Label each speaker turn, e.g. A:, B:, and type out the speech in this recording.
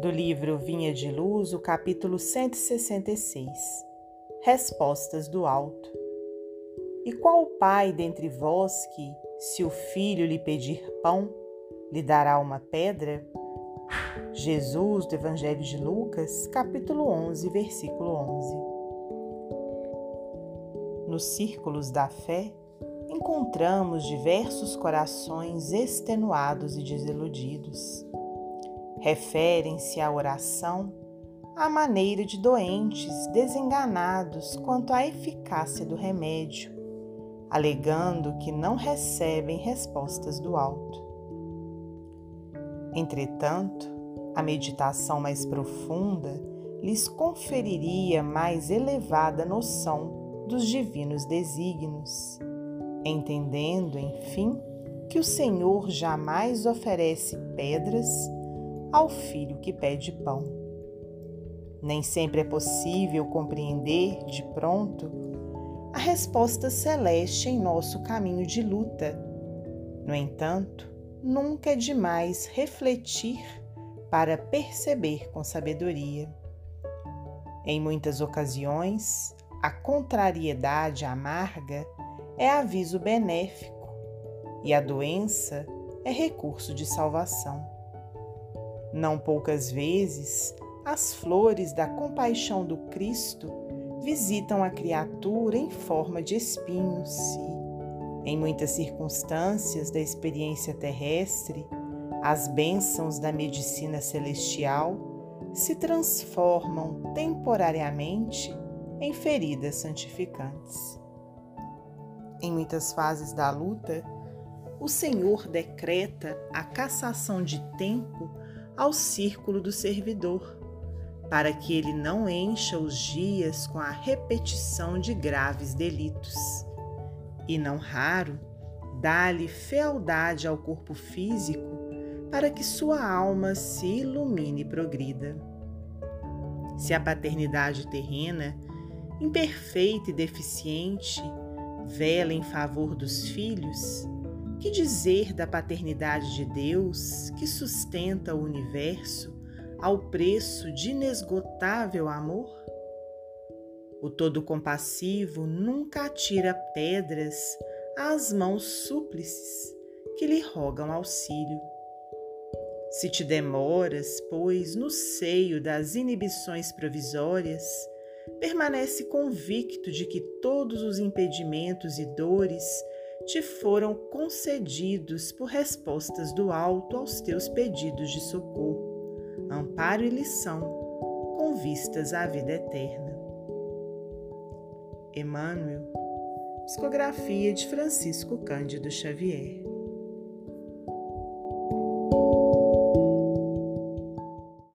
A: do livro Vinha de Luz, o capítulo 166 Respostas do Alto. E qual pai dentre vós que, se o filho lhe pedir pão, lhe dará uma pedra? Jesus, do Evangelho de Lucas, capítulo 11, versículo 11. Nos círculos da fé, encontramos diversos corações extenuados e desiludidos referem-se à oração à maneira de doentes desenganados quanto à eficácia do remédio, alegando que não recebem respostas do alto. Entretanto, a meditação mais profunda lhes conferiria mais elevada noção dos divinos desígnios, entendendo, enfim, que o Senhor jamais oferece pedras ao filho que pede pão. Nem sempre é possível compreender de pronto a resposta celeste em nosso caminho de luta. No entanto, nunca é demais refletir para perceber com sabedoria. Em muitas ocasiões, a contrariedade amarga é aviso benéfico e a doença é recurso de salvação. Não poucas vezes, as flores da compaixão do Cristo visitam a criatura em forma de espinhos e, em muitas circunstâncias da experiência terrestre, as bênçãos da medicina celestial se transformam temporariamente em feridas santificantes. Em muitas fases da luta, o Senhor decreta a cassação de tempo ao círculo do servidor, para que ele não encha os dias com a repetição de graves delitos. E não raro, dá-lhe fealdade ao corpo físico para que sua alma se ilumine e progrida. Se a paternidade terrena, imperfeita e deficiente, vela em favor dos filhos, que dizer da paternidade de Deus que sustenta o universo ao preço de inesgotável amor? O Todo-Compassivo nunca atira pedras às mãos súplices que lhe rogam auxílio. Se te demoras, pois, no seio das inibições provisórias, permanece convicto de que todos os impedimentos e dores te foram concedidos por respostas do alto aos teus pedidos de socorro, amparo e lição, com vistas à vida eterna. Emmanuel, psicografia de Francisco Cândido Xavier.